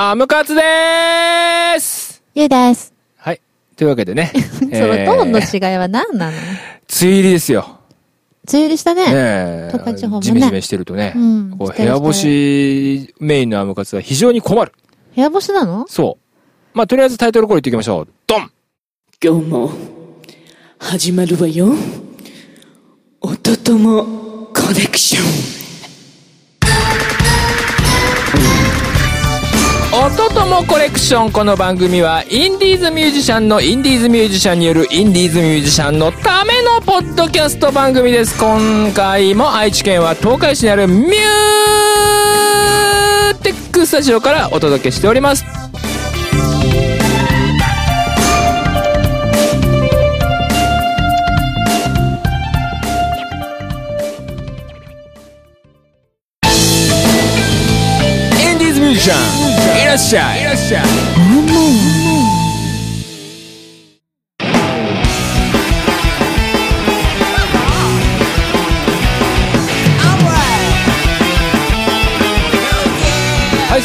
アムカツでーすゆうです。はい。というわけでね。そのトーンの違いは何なの？梅雨入りですよ。梅雨入りしたね。ねえ。東海地方もねジメジメしてるとね。うんこうしてる部屋干しメインのアムカツは非常に困る。部屋干しなの？そう。まあ、とりあえずタイトルコール言っていきましょう。ドン今日も始まるわよ音ともコネクション音ともコレクションこの番組はインディーズミュージシャンのインディーズミュージシャンによるインディーズミュージシャンのためのポッドキャスト番組です。今回も愛知県は東海市にあるミューテックスタジオからお届けしております。らっしゃいいらっしゃい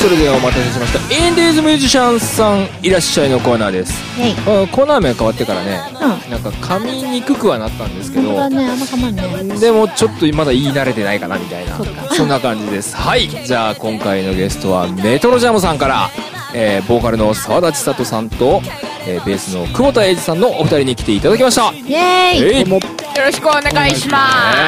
それではお待たせしました。インディーズミュージシャンさんいらっしゃいのコーナーです。イェイ。あコーナー名変わってからねうん。なんか噛みにくくはなったんですけど。本当だね、あんまかまんね。でもちょっとまだ言い慣れてないかなみたいな。そうか。そんな感じです。はい。じゃあ今回のゲストはメトロジャムさんから、えーボーカルの沢田千里さんと、えーベースの久保田英二さんのお二人に来ていただきました。イェーイよろしくお願いしま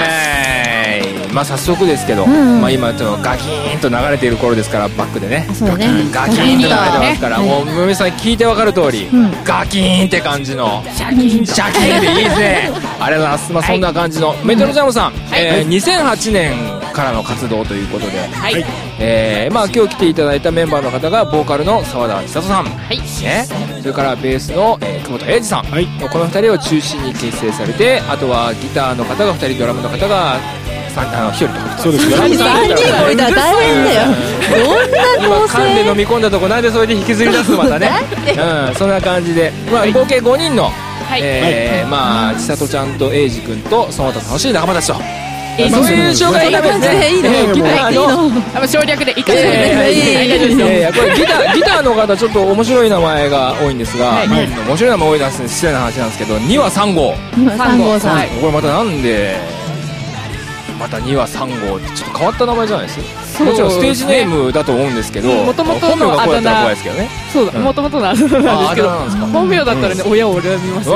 えーまあ早速ですけど、ん。まあ、今ちょっとガキーンと流れている頃ですからバックでね。あそうだね。ガキーンと流れてますから、はいもう皆さん聞いてわかる通り、うん。ガキーンって感じのシャキーンシャキーンでいいですねありがとうございます、まあ、そんな感じの、メトロジャムさん、えー2008年からの活動ということで、す。はい。えーまあ、今日来ていただいたメンバーの方がボーカルの澤田千里さん、はい。ね、それからベースの、えー久保田英二さん、はい。この2人を中心に結成されてあとはギターの方が2人ドラムの方が3あの1人とそうですね。三人もいたら大変だよ。どんな構今噛んで成飲み込んだとこなんでそれで引きずり出すのまたね。うんそんな感じで、まあ、合計5人の、はい。えーまあ千里ちゃんと英二君とその他楽しい仲間たちと英二そういう紹介のためですね。いいねえーギター。のあの省略でいい。やい。やいやい。やいやいやいやこれギター ギターの方ちょっと面白い名前が多いんですが、はい。面白い名前多いですね失礼な話なんですけど2話3号。今三号さん。はい。これまたなんでまた2話3号ってちょっと変わった名前じゃないです？もちろんステージネームだと思うんですけどもともとのあだ名。そうだもともとのあだ名なんですけど本名だったらね親を恨みますよ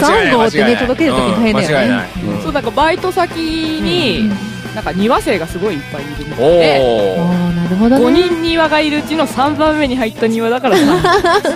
3号 ってね届けるとき大変だよね。そうなんかバイト先になんか庭生がすごいいっぱいいるみたおいで、なるほどね。5人庭がいるうちの3番目に入った庭だから。3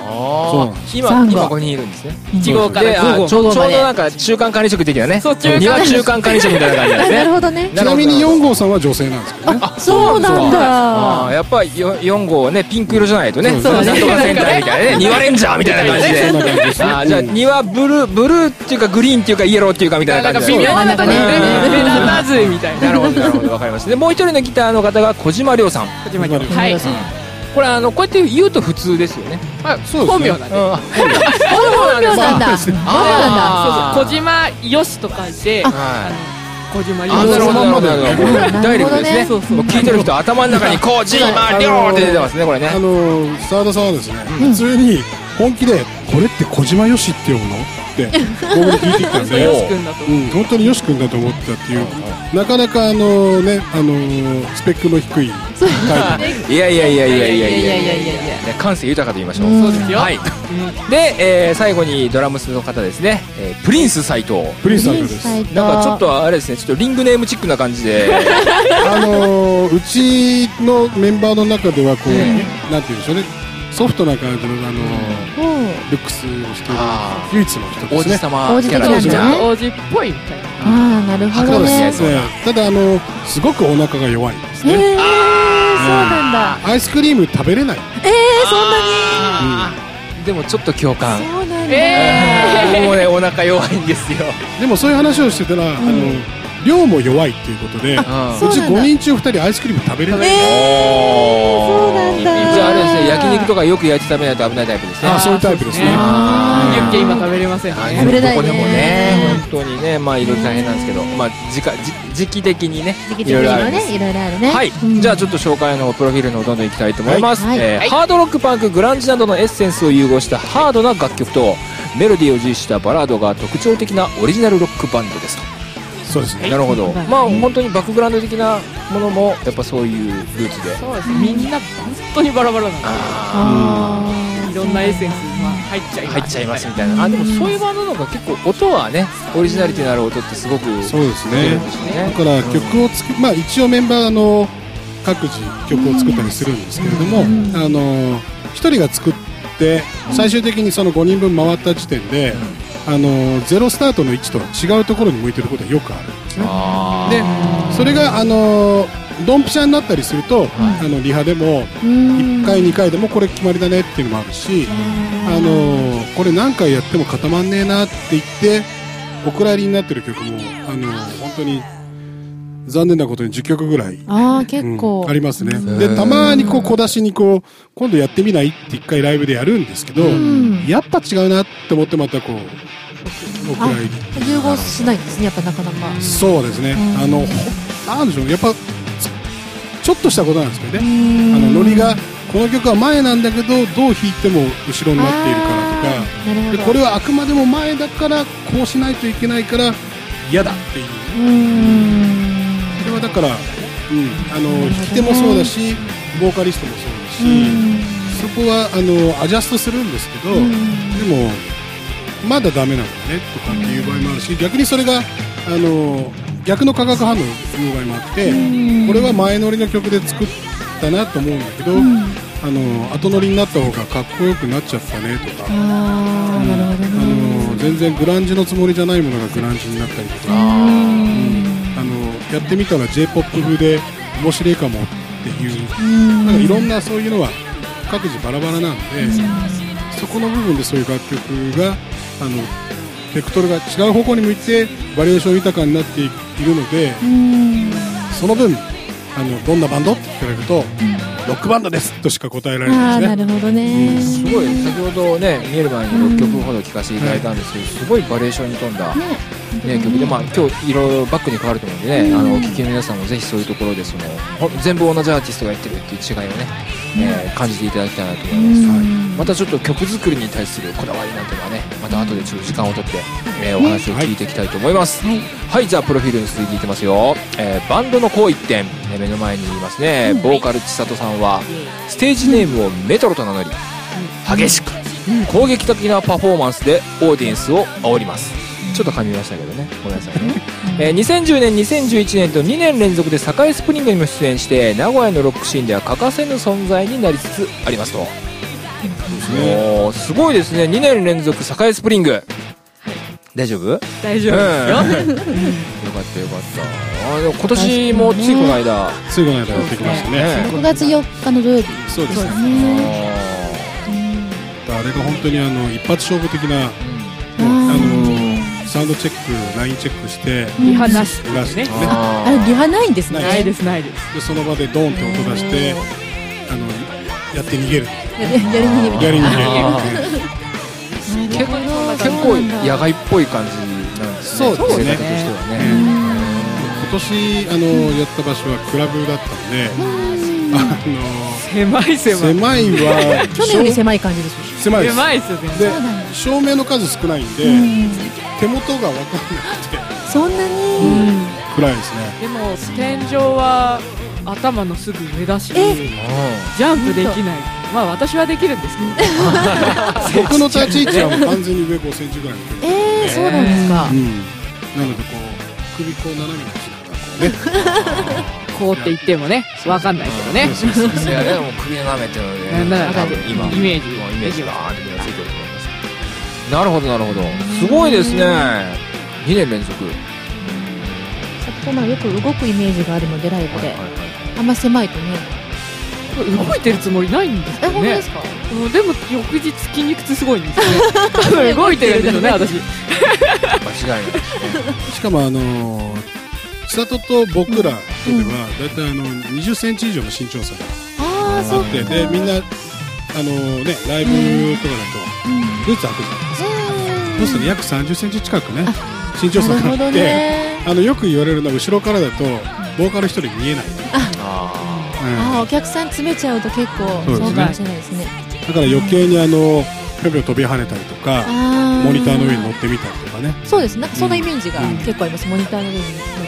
あー。今今5人いるんですね。1号かでら5号あちょうちょうどなんか中間管理職的なね。そう中間庭中間管理職みたいな感じですね。なるほどね。ちなみに4号さんは女性なんですけどね。あそうなんあだ。ーやっぱり4号はねピンク色じゃないとねそうなんとか戦隊みたいなね 庭レンジャーみたいな感じで。あーじゃあ庭ブルーブルーっていうかグリーンっていうかイエローっていうかみたいななんか感じで微妙なとこにそうだね目立たずみたいな。なるほどなるほどわかりました。でもう一人のギターの方が小島亮さん。始まりますはい。これあのこうやって言うと普通ですよね。まあ、そうですね。本名なんで。本名なんだ。まあそうなんだ。あーそうそう。小島よしと書いて、小島よあなるほどなるほどなるほどうんダイレクトですね。そうそうもう聞いてる人頭の中に小島亮って出てますね。これね。あの澤田さんはですね、普通に本気でこれって小島よしって読むの？って僕で聞いてきたんおでよし君だと思う。うん、本当によし君だと思ったっていう、なかなかあのね、あのスペックの低い回いやいやいやいやいやいやいや。いやいやいやいやね感性豊かと言いましょう、うん。そうですよ。はい。で、えー最後にドラムスの方ですね、えープリンス斎藤プリンスさんです。なんかちょっとあれですねちょっとリングネームチックな感じで。あのうちのメンバーの中ではこう、えなんて言うんでしょうね、ソフトな感じのあの、うんルックスをしているあ唯一の人王子ですね。様キャラ王子的王子っぽいみたいな。ああ、なるほどね。ただあのすごくお腹が弱いんですえ、ね。そうなんだ。アイスクリーム食べれない。ええ、そんなに？でもちょっと共感そうなんだ。もねお腹弱いんですよでもそういう話をしてたら、あの量も弱いっていうことで、うちそうなんだ5人中2人アイスクリーム食べれない。ええ、そうなんだ。じゃああれですね焼肉とかよく焼いて食べないと危ないタイプですね。あそういうタイプですね。ユッケ今食べれませんね。食べれないね。どこでもね本当にねまあいろいろ大変なんですけどまあ時間時時期的にね時期的いろいろあにねいろいろあるね。はい、うん。じゃあちょっと紹介のプロフィールの方どんどんいきたいと思います、はい。えーはい。ハードロックパンクグランジなどのエッセンスを融合したハードな楽曲とメロディーを重視したバラードが特徴的なオリジナルロックバンドですと、そうですね。なるほど。はいまあ本当にバックグラウンド的なものもやっぱそういうルーツで。そうですね。みんな本当にバラバラなんで。あいろんなエッセンスが入っちゃいます。入っちゃいますみたいな。あでもそういうバンドの方が結構音はねオリジナリティのある音ってすごくそうですね。だから曲をつく、まあ一応メンバーあの各自曲を作ったりするんですけれども、あの一人が作って最終的にその5人分回った時点で、あのゼロスタートの位置と違うところに向いてることはよくあるんですね。あでそれがあのドンピシャになったりすると、あのリハでも1回2回でもこれ決まりだねっていうのもあるし、あのこれ何回やっても固まんねえなって言ってお蔵入りになってる曲もあの本当に残念なことに10曲ぐらい、あー結構。うんありますね。ん。でたまにこう小出しにこう今度やってみないって1回ライブでやるんですけど、ん。やっぱ違うなって思ってまたこうお蔵入り融合しないんですねやっぱなかなか。そうですね、うん。あのほなんでしょうやっぱつちょっとしたことなんですけどね、ああのノリがこの曲は前なんだけどどう弾いても後ろになっているからとか。でこれはあくまでも前だからこうしないといけないから嫌だっていう。それはだから、うん、あの弾き手もそうだしボーカリストもそうだし、そこはあのアジャストするんですけど、でもまだダメなんだねとかっていう場合もあるし逆にそれがあの逆の化学反応の場合もあって、これは前乗りの曲で作ったなと思うんだけど、あの後乗りになった方がかっこよくなっちゃったねとか、あの全然グランジのつもりじゃないものがグランジになったりとか、あのやってみたら j p o p 風で面白いかもっていう、なんかいろんなそういうのは各自バラバラなんで、そこの部分でそういう楽曲があのベクトルが違う方向に向いてバリエーション豊かになっているので、その分あのどんなバンド？って聞かれると、ロックバンドです。としか答えられあないですね。あなるほどね。すごい。先ほどね見える前に6曲ほど聴かせていただいたんですけど、すごいバリエーションに富んだ、ね。曲で、まあ、今日いろいろバックに変わると思うんでね、あのお聴きの皆さんもぜひそういうところでそのほ全部同じアーティストがやってるっていう違いをね、えー感じていただきたいなと思います、はい。またちょっと曲作りに対するこだわりなんていうのはねまた後でちょっと時間をとって、えーお話を聞いていきたいと思います、はい、じゃあプロフィールに続いていきますよ、えーバンドのこう一点、えー目の前にいますね、ボーカル千里さんはステージネームをメトロと名乗り激しく攻撃的なパフォーマンスでオーディエンスを煽ります。ちょっと噛みましたけどね。ごめんなさいね、えー2010年2011年と2年連続で堺スプリングにも出演して名古屋のロックシーンでは欠かせぬ存在になりつつありますと、おーすごいですね。2年連続堺スプリング。大丈夫？大丈夫ですよ。よかったよかった。あでも今年もついこの間。ついこの間やってきましたね。ね6月4日の土曜日そうですね。あれが本当にあの一発勝負的な、あのサウンドチェック、ラインチェックして、リハなしね出してね。あれリハないんですね。ないないですないです。でその場でドーンって音出して、あのやって逃げる、や りやり逃げみたいな。やり逃げる。結構結構野外っぽい感じなんですね。そうですね。性格としてはね。今年あのやった場所はクラブだったんで、あ狭いの狭い。狭いは 去年より狭い感じですよ狭いです。狭いですよね。で照明の数少ないんで、手元が分かんなくて。そんなに。暗いですね。でも天井は頭のすぐ上だし、えジャンプできない。まあ私はできるんですけど。僕の立ち位置はもう完全に上5センチぐらいのえー、そうなんですか。うん、なのでこう首こう斜めにしながらこうね。こうって言ってもね、わかんないけどね。そうそうそういやでも首斜めっていうので、なんだろう多分今イメージイメージがーってついてると思いますなるほどなるほど。すごいですね。2年連続。そこまあよく動くイメージがあるのでライブであんま狭いとね。動いてるつもりないんですえよね。本当ですか？うんでも翌日筋肉痛すごいんですよ。ね多分動いてるんですよね私間違いない。ですねしかもあのー千里と僕らとではだいたいあの20センチ以上の身長差がああそう。あってでみんなあのねライブとかだとブーツ履くじゃないですか。そうすると約30センチ近くね身長差があって、なるほどね。あのよく言われるのは後ろからだとボーカル一人見えない、あうんああお客さん詰めちゃうと結構そうかもしれないですね。だから余計にあのぴょぴょ飛び跳ねたりとかあモニターの上に乗ってみたりとかね。そうです。なん。かそんなイメージがうん。結構あります、モニターの上に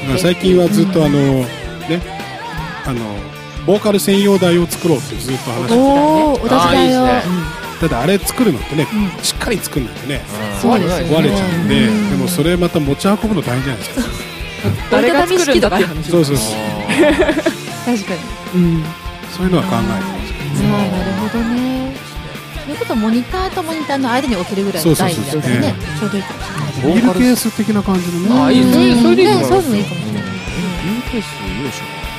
乗って。最近はずっとあの、ねあのボーカル専用台を作ろうってずっと話してておおお立ちあーいい台をですね。ただあれ作るのってね、うん。しっかり作るのってねあそうですよね。壊れちゃうんで、うん。でもそれまた持ち運ぶの大変じゃないですか。誰が作るん。だって話そうそうそう。確かに。うん。そういうのは考えてますけどああなるほどね。ということはモニターとモニターの間に置けるぐらいの台だったらね。ちょうどいいかもしれない。ですビールケース的な感じのね。あーいいですね。それでいいかもしれない。ビールケース用意しよう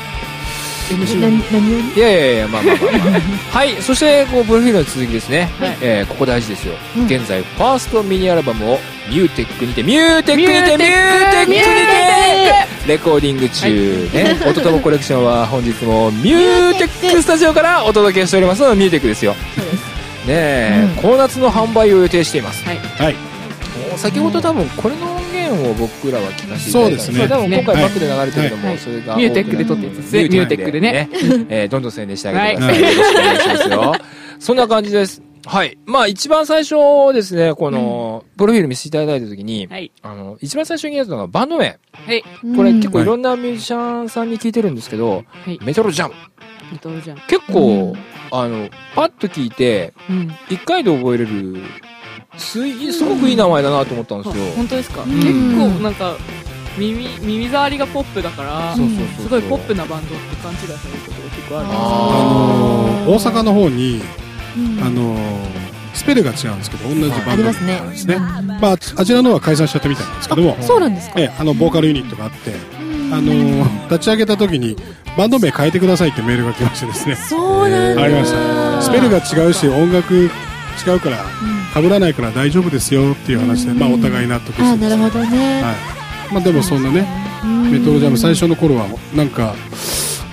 い。やいやいやまあまあまあ、まあ、はいそしてこうプロフィールの続きですね、はい。えーここ大事ですよ、うん。現在ファーストミニアルバムをミューテックにてミューテックにてミューテックにてレコーディング中、ね。おとともコレクションは本日もミューテックスタジオからお届けしておりますのでミューテックですよ。そうです。ねえ、うん。この夏の販売を予定しています。はい。はい。もう先ほど多分これの音源を僕らは聞かせていただいです。ね。今回バックで流れてるのも、はい。それがミューテックで撮ってるやつですね。ミューテックでね。えーどんどん宣伝してあげてください、はいよろしくお願いしますよそんな感じです。はい。まあ一番最初ですねこの、プロフィール見せていただいた時に、はい。あの一番最初にやったのがバンド名はい。これ結構はいいろんなミュージシャンさんに聞いてるんですけど、はい。メトロジャムリトルじゃん結構、うん。あのパッと聞いてうん。一回で覚えれるすいすごくいい名前だなと思ったんですよ、本当ですか？ん。結構なんか耳耳障りがポップだからそうそうそうそう。すごいポップなバンドって勘違いされることが結構あるんですああのー大阪の方にうん。あのースペルが違うんですけど同じバンド。ですね。まあああちらの方は解散しちゃったみたいなんですけどもそうなんですか？ええあのボーカルユニットがあってうん。あのー立ち上げた時にバンド名変えてくださいってメールが来ましてですね。そうなんだ。ありました。スペルが違うし音楽違うから被らないから大丈夫ですよっていう話で、まあ、お互い納得してあなるほどね。はい。まあ、でもそんなねうん。メトロジャム最初の頃はなんか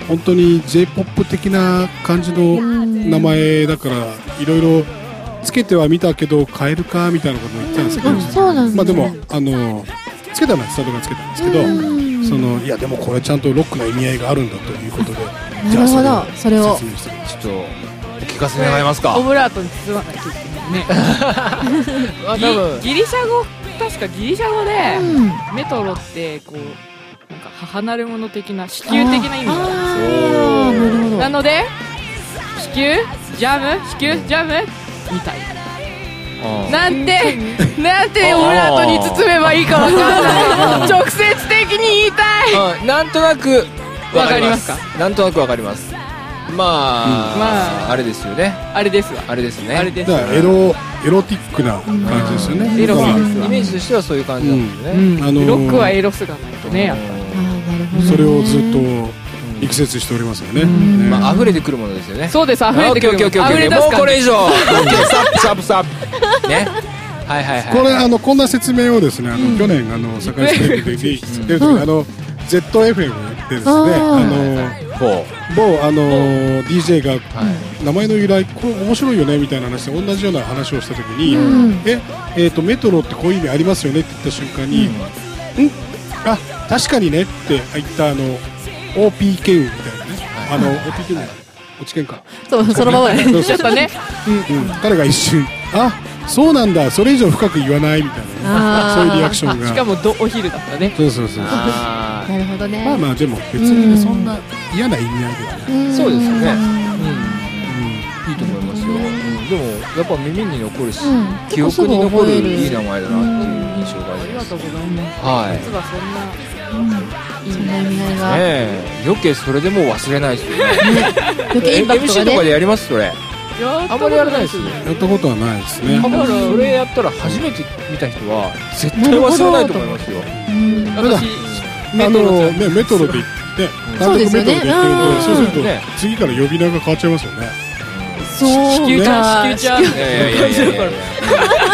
本当に j p o p 的な感じの名前だからいろいろつけてはみたけど変えるかみたいなことも言ってたんですけど、あそうなんですねまあ、でもあのつけたのは千里がつけたんですけど、うん。そのいやでもこれちゃんとロックな意味合いがあるんだということでなるほど。それを。説明しちょっとお聞かせ願えますか。オブラートに包まないといけないね。あ多分。ギギリシャ語確かギリシャ語でうん。メトロってこうなんか母なるもの的な子宮的な意味があるんですよ。なので子宮ジャム子宮ジャムみたい。うんなんて なんてオブラートに包めばいいかわかんない。直接的に言いたい。うんなんとなくわかります。わか？なんとなくわかりますまあ、まああれですよね。あれですわあれですね。あれですただからエロエロティックな感じですよね、エロイメージとしてはそういう感じなんですね、うん。あのーロックはエロスがないとねやっぱ。りそれをずっと力説しておりますよね、まあ溢れてくるものですよね。そうです溢れてくるオッケーオッケーオッケーオッケー溢れ出す感じ。もうこれ以上。オッケースタップスタップスタップね。はいはいはい。これあのこんな説明をですねあの、去年あの堺市で出てる時、あの ZFM でですね。あのほ某あの DJ がうはい。名前の由来これ面白いよねみたいな話で同じような話をした時に、うん。ええーとメトロってこういう意味ありますよねって言った瞬間に、ん。あ確かにねって言ったあの OP ケウみたいなね、あの OP ケウ落ち券か、そうそのままでそうそうちょっとね。うん、彼が一瞬あそうなんだそれ以上深く言わないみたいなあー。そういうリアクションが。しかもどお昼だったね。そうそうそうあなるほどね。まあまあでも別にそんな嫌な意味合いではない、うん。そうですよね。うん。ーうん。いいと思いますよ、うん。でもやっぱ耳に残るし、うん。記憶に残るいい名前だなっていう印象があありがります。とうございますはい。実はそんないがねえ。余計それでもう忘れないですよね。余計インパクトが MC とかでねやりますそれ。あんまりやらない。ですやったことはないですね。それやったら初めて見た人は絶対忘れないと思いますよ。うん。私メトロメトロで言ってそうですよね。単独メトロで言ってるうん。とそうするとね。次から呼び名が変わっちゃいますよね。そう。子宮ちゃん。か子宮ちゃん。いやいやいやいやいやいや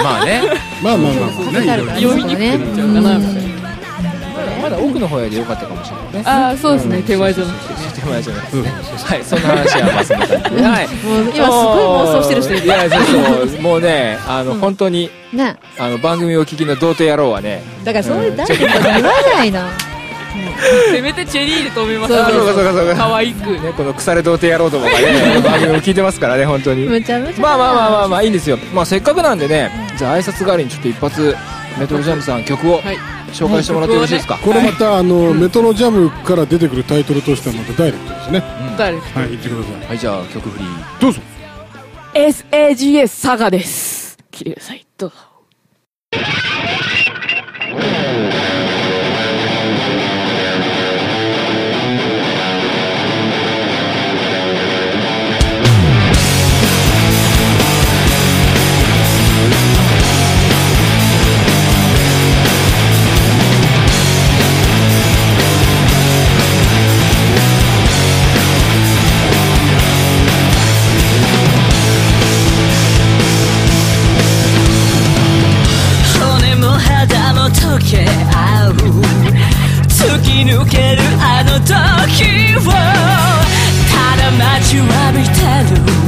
まあねまあまあまあまあねいろいろ読みにくくなっちゃうかなみたいなまだ奥の方やでよかったかもしれないねああそうですね手前じゃないう話じゃないですそうねそうそうはいそん。な話はまあそん。な感じではいもう今すごい妄想してる人いるいやそうそうもうねあの、本当にねあの番組をお聞きの童貞野郎はねだからそういう誰か言わないの せめてチェリーで止めます。そうそうそうそうそう可愛く。ねこの腐れ童貞野郎どもがね 番組を聞いてますからね本当に。むちゃむちゃまあまあまあまあまあいいんですよ。まあせっかくなんでねじゃあ挨拶代わりにちょっと一発メトロジャムさん曲をはい。紹介してもらってよろしいですか、これまたあのメトロジャムから出てくるタイトルとしてはまたダイレクトですね。誰はい言ってください。はいじゃあ曲振りどうぞ。SAGS サガです。聞いてくださいどうぞ時をただ待ちわびてる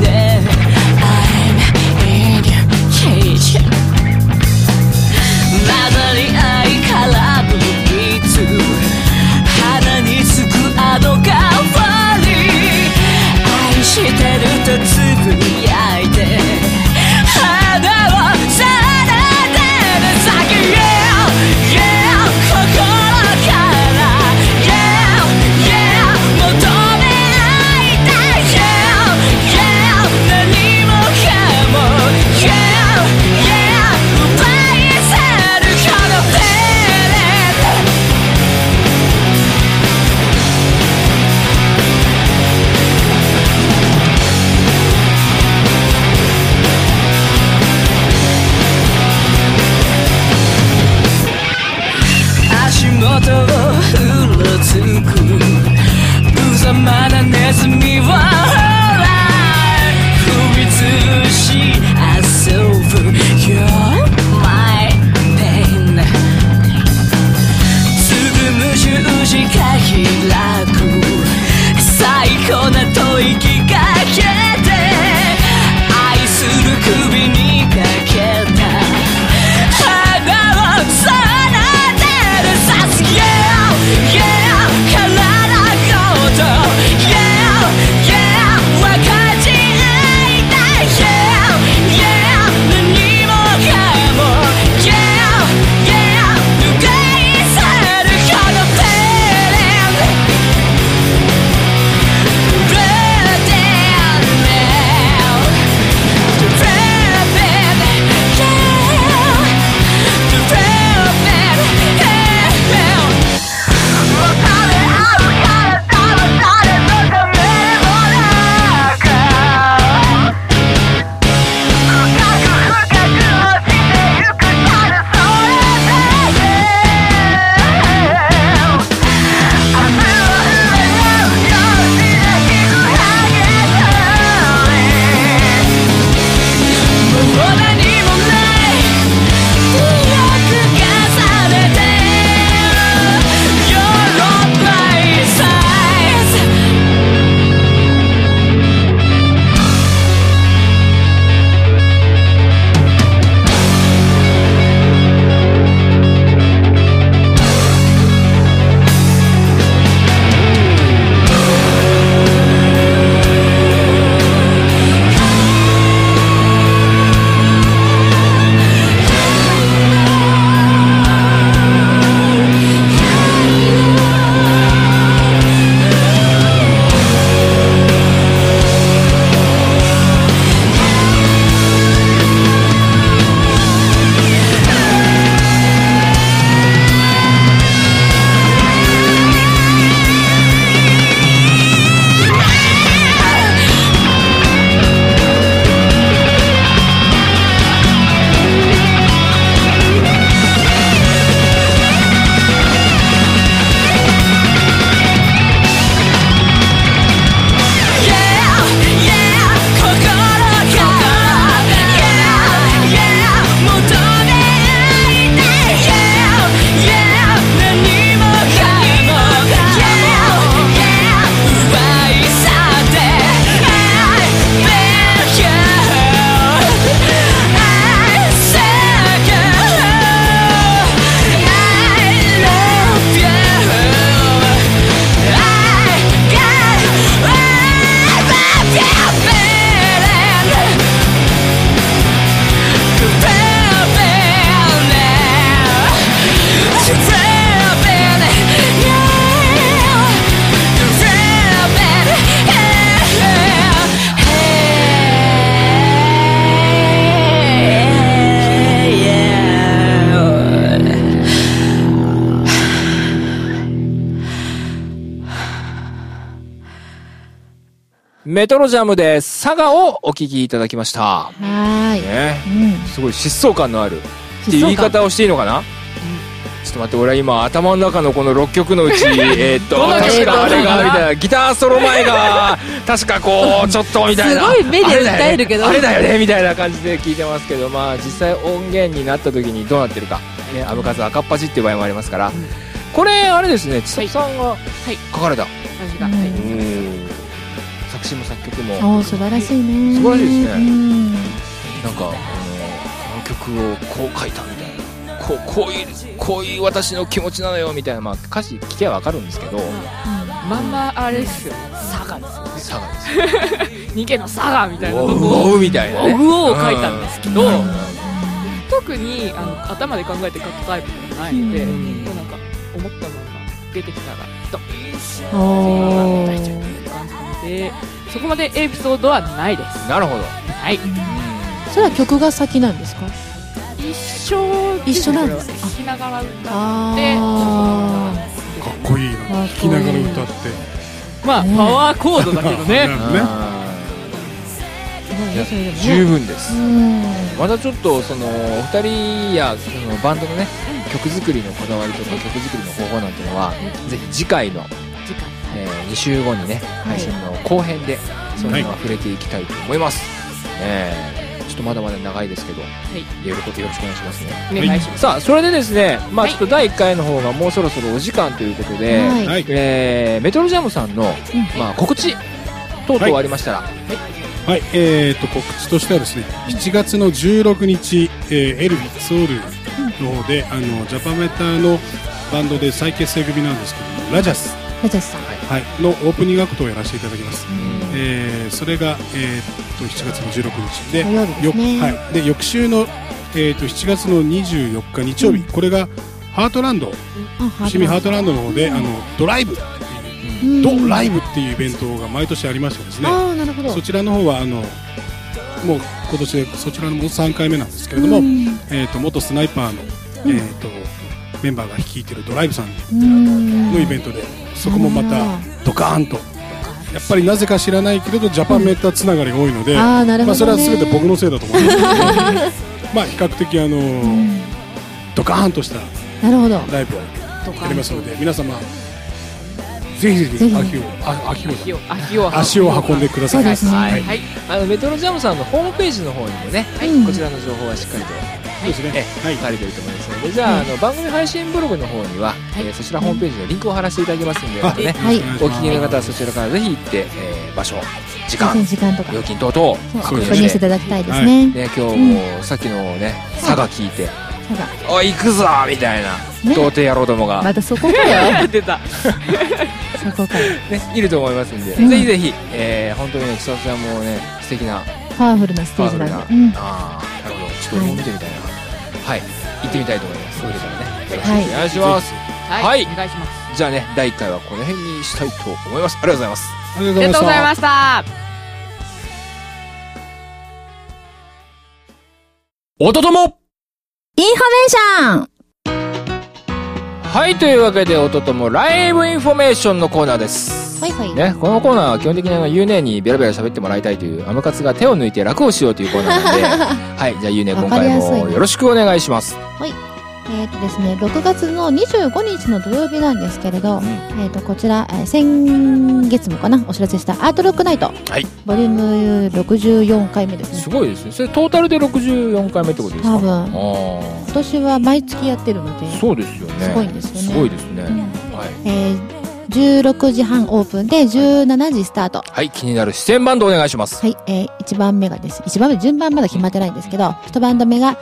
走了出口メトロジャムで佐賀をお聞きいただきました。はーい。ね。うん。すごい疾走感のあるっていう言い方をしていいのかな、ちょっと待って俺は今頭の中のこの6曲のうち えーっと確かあれがみたいな。ギターソロ前が確かこう ちょっとみたいな。すごい目で訴えるけど。あれだよね。ねみたいな感じで聞いてますけど。まあ実際音源になった時にどうなってるか。ねアブカツ赤っ端っていう場合もありますから、これあれですね。千里さんがはい。書かれた、はい。作詞も作曲も。素晴らしいね。素晴らしいですね。うん。なんかあのこの曲をこう書いたみたいな。こうこういうこういう私の気持ちなのよみたいな、まあ、歌詞聞けばわかるんですけど。まんまあれですよ。佐賀ですよ佐賀です逃げの佐賀みたいな。おうみたいなね。うおうを書いたんですけど、うん。特にあの頭で考えて書くタイプではないので、うん。もうなんか思ったのが出てきたらドッお出しちゃうっていう感じなのでそこまでエピソードはないです。なるほど、はい。それは曲が先なんですか？一緒。一緒なんです。聞きながら歌って。あかっこいいな。かっこいい。聞きながら歌ってまあね。パワーコードだけどね。十分です。うん。またちょっとそのお二人やそのバンドのね曲作りのこだわりとか曲作りの方法なんていうのはぜひ次回の、え2週後にね配信の後編でそのはい辺は触れていきたいと思います、え。ーちょっとまだまだ長いですけど、い。よろしくよろしくお願いしますね。お願いします、さあそれでですねまあはい。ちょっと第1回の方がもうそろそろお時間ということで、はい。はい。えーメトロジャムさんの、まあ、告知等々ありましたら、はい、えー、と告知としてはですね7月の16日、えーエルビソウルの方であのジャパメタのバンドで再結成組なんですけどもラジャス、ラジャスさん。はい、のオープニングアクトをやらせていただきます、えーそれが、えー、と7月の16日でね。よはい、で翌週の、えー、と7月の24日日曜日、これがハートランド。あ伏見ハートランドの方で、あのドライブ。うん。ドライブっていうイベントが毎年ありましてですね、ああなるほど。そちらの方はあのもう今年でそちらのもう3回目なんですけれども、うん。えー、と元スナイパーの、えー、とメンバーが率いてるドライブさんうん。のイベントで、そこもまたドカーンと。やっぱりなぜか知らないけれどジャパンメーターつながりが多いので、ああなるまあ、それは全て僕のせいだと思いますけど まあ比較的あの、ドカーンとしたなるほど。ライブをやりますので皆様ぜひぜぜひ。ひ足をあ足を。足を足を。足を運んでください。そうですね。はいはい。あのメトロジャムさんのホームページの方にもね、うん。こちらの情報はしっかりとそうですね。えはい。書かれてると思いますのでじゃあ,、あの番組配信ブログの方には、えーそちらホームページのリンクを貼らせていただきますんで、またね、はい。お聞きの方はそちらからぜひ行って、えー場所時間時間とか。料金等々確認していただきたいですね。ね、今日もさっきのね佐賀聞いてただ「おい行くぞ!」みたいなね。童貞野郎どもが、またそこかよ。出た。そこかよ。ね、いると思いますんで、うん。ぜひぜひ、えー本当にね千里ちゃんもね素敵なパワフルなステージな、なんで。うん。ああなるほど。ちょっと見てみたいなはい、行ってみたいと思います。それからねよろしくはい。お願いします、はい、はい。お願いします。じゃあね第1回はこの辺にしたいと思います。ありがとうございます。ありありがとうございました。おととも。インフォメーションはいというわけでおとともライブインフォメーションのコーナーです。はいはい。ね、このコーナーは基本的にあのゆうねにベラベラ喋ってもらいたいというアムカツが手を抜いて楽をしようというコーナーなので。はいじゃあゆうね今回もよろしくお願いしますえっ、とですね、6月の25日の土曜日なんですけれど、えっ、と、こちら、えー先月もかな、お知らせしたアートロックナイト。はい。ボリューム64回目ですね。すごいですね。それトータルで64回目ってことですか？多分。あ今年は毎月やってるので、あそうですよね。すごいんですよね。すごいですね、うん。はい。えー16時半オープンで17時スタート。はい、気になる出演バンドお願いします。はい、えー、1番目がです。1番目、順番まだ決まってないんですけど、1バンド目が、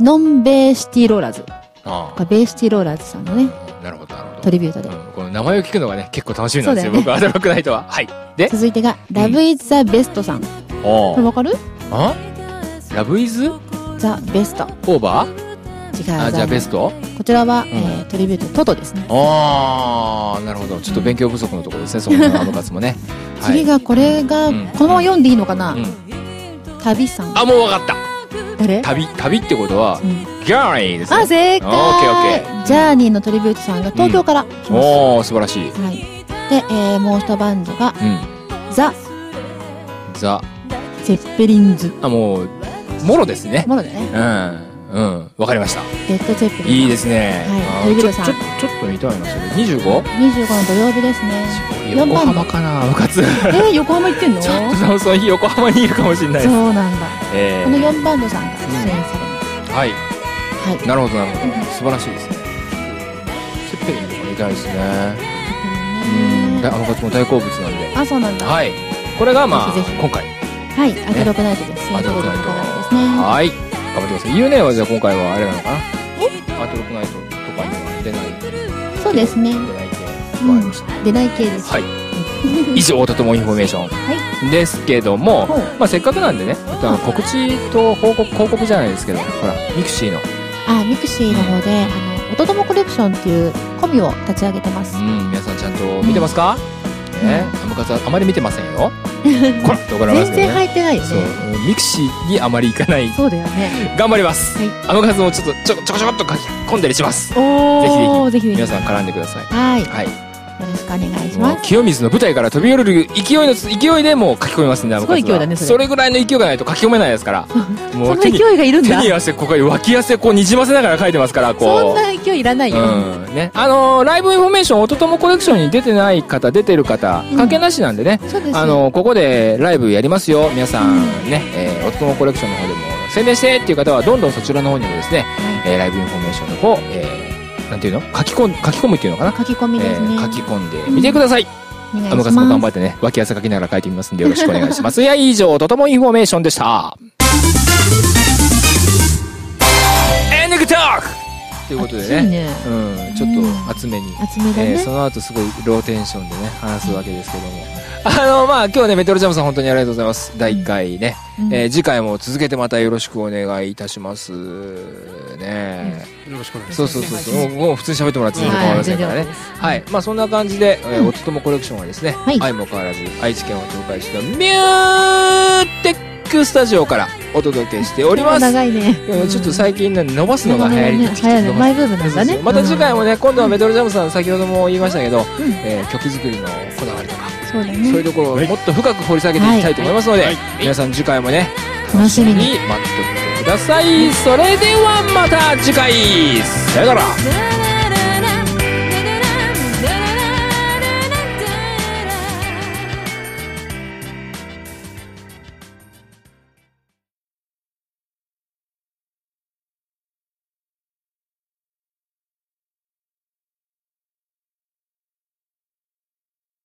ノンベーシティローラーズ。あこれベーシティローラーズさんのね、あ、なるほど、なるほど。トリビュートで。うん、この名前を聞くのがね、結構楽しみなんですよ、よね僕はアドロックナイトは。はい。で、続いてが、ラブイズザベストさん。こおれわかる？あ？ラブイズ？ザ・ベスト。オーバ違う。ーあ、じゃあベスト？こちらは、えー、トリビュートトトですね。ああ、なるほど。ちょっと勉強不足のところですね、そのアムカツもね。はい。次がこれが、うんこのまま読んでいいのかな、うん。旅さん。あ、もうわかった。誰？旅、旅ってことはう、んギャーニーですね。あ、正解オッケーオッケジャーニーのトリビュートさんが東京から来ます。おー、素晴らしい。はい。で、えー、もう一バンドが、うん。ザ・ザゼッペリンズ。あもうもろですねもろだね。うんうんわかりましたレッドゼッペリン。いいですね、はいちょトリビルさんちょちょっと見たいなそれ 25? 25の土曜日ですね。4横番浜かな部活えー、横浜行ってんの？ちょっとその日横浜にいるかもしれないそうなんだ。えこの4バンドさん。が出演されます。ー、はい。はい。なるほどなるほど。素晴らしいですね。ツェッペリンとか見たいですね。うん。であの活も大好物なんで。あ、そうなんだ。ははい。これがまあぜひ今回。い。アトロクナイトです。アートロックナイト。ですね。はい。頑張ってください。ゆうねはじゃあ今回はあれなのかな？アートロックナイトとかには出ないそうですね。出ない系うん。出ない系です。はい。以上とともインフォメーション。はい。ですけども、まあ、せっかくなんでねあの告知と報告広告じゃないですけどほらミクシーの。あ、ミクシーの方で、あの、おとともコレクションっていうコミを立ち上げてます。う。ん皆さんちゃんと見てますか、ねあむかつはあまり見てませんよ。こらと怒られますけど全然ね入ってないよそうね。ミクシーにあまり行かない。そうだよね。頑張ります、はい。あむかつもちょっとちょちょこちょこっと書き込んだりします。おー、ぜひぜひ。皆さん絡んでください。はい。よはいろしくお願いします。清水の舞台から飛び降りる勢いの勢いでもう書き込みますんで、すごい勢いだねそれそれぐらいの勢いがないと書き込めないですから。もその手に勢いがいるんだ手。に汗、ここに脇汗こうにじませながら書いてますから、そんこう。な勢いいらないよ。うん。ね。あのーライブインフォメーション、おとともコレクションに出てない方、出てる方、関係なしなんでね。そうです。あのーここでライブやりますよ。皆さんね、えーおとともコレクションの方でも宣伝してっていう方は、どんどんそちらの方にもですね、えーライブインフォメーションの方、えーなんていうの？書き込ん、書き込むっていうのかな？書き込みですね。えー書き込んでみてください。お願いあむかつも。頑張ってね、脇汗かきながら書いてみますんでよろしくお願いします。いや、以上、とともインフォメーションでした。エンディングトークということでね。うん、ちょっと厚めに。厚めだえー、ねそ。の後すごいローテンションでね、話すわけですけども。あの、まあ、今日ね、メトロジャムさん本当にありがとうございます。第1回ね。うんえー次回も続けてまたよろしくお願いいたします。ね、よろしくお願いしますそうそうそうそう。もう普通に喋ってもらって全然構いませんからね。はい。まあそんな感じで、えー、おとともコレクションはですね、はい愛も変わらず愛知県を紹介したミューテックスタジオからお届けしております。長いね。いやちょっと最近ね伸ばすのが流行りになってきてマイブームなんだね。また次回もね、今度はメトロジャムさん、先ほども言いましたけど、んえー曲作りのこだわりとか、そうだそういうね。ところをはいもっと深く掘り下げていきたいと思いますので、はい皆さん次回もね、楽しみに待っておいてください。それではまた次回、さよなら。さよなら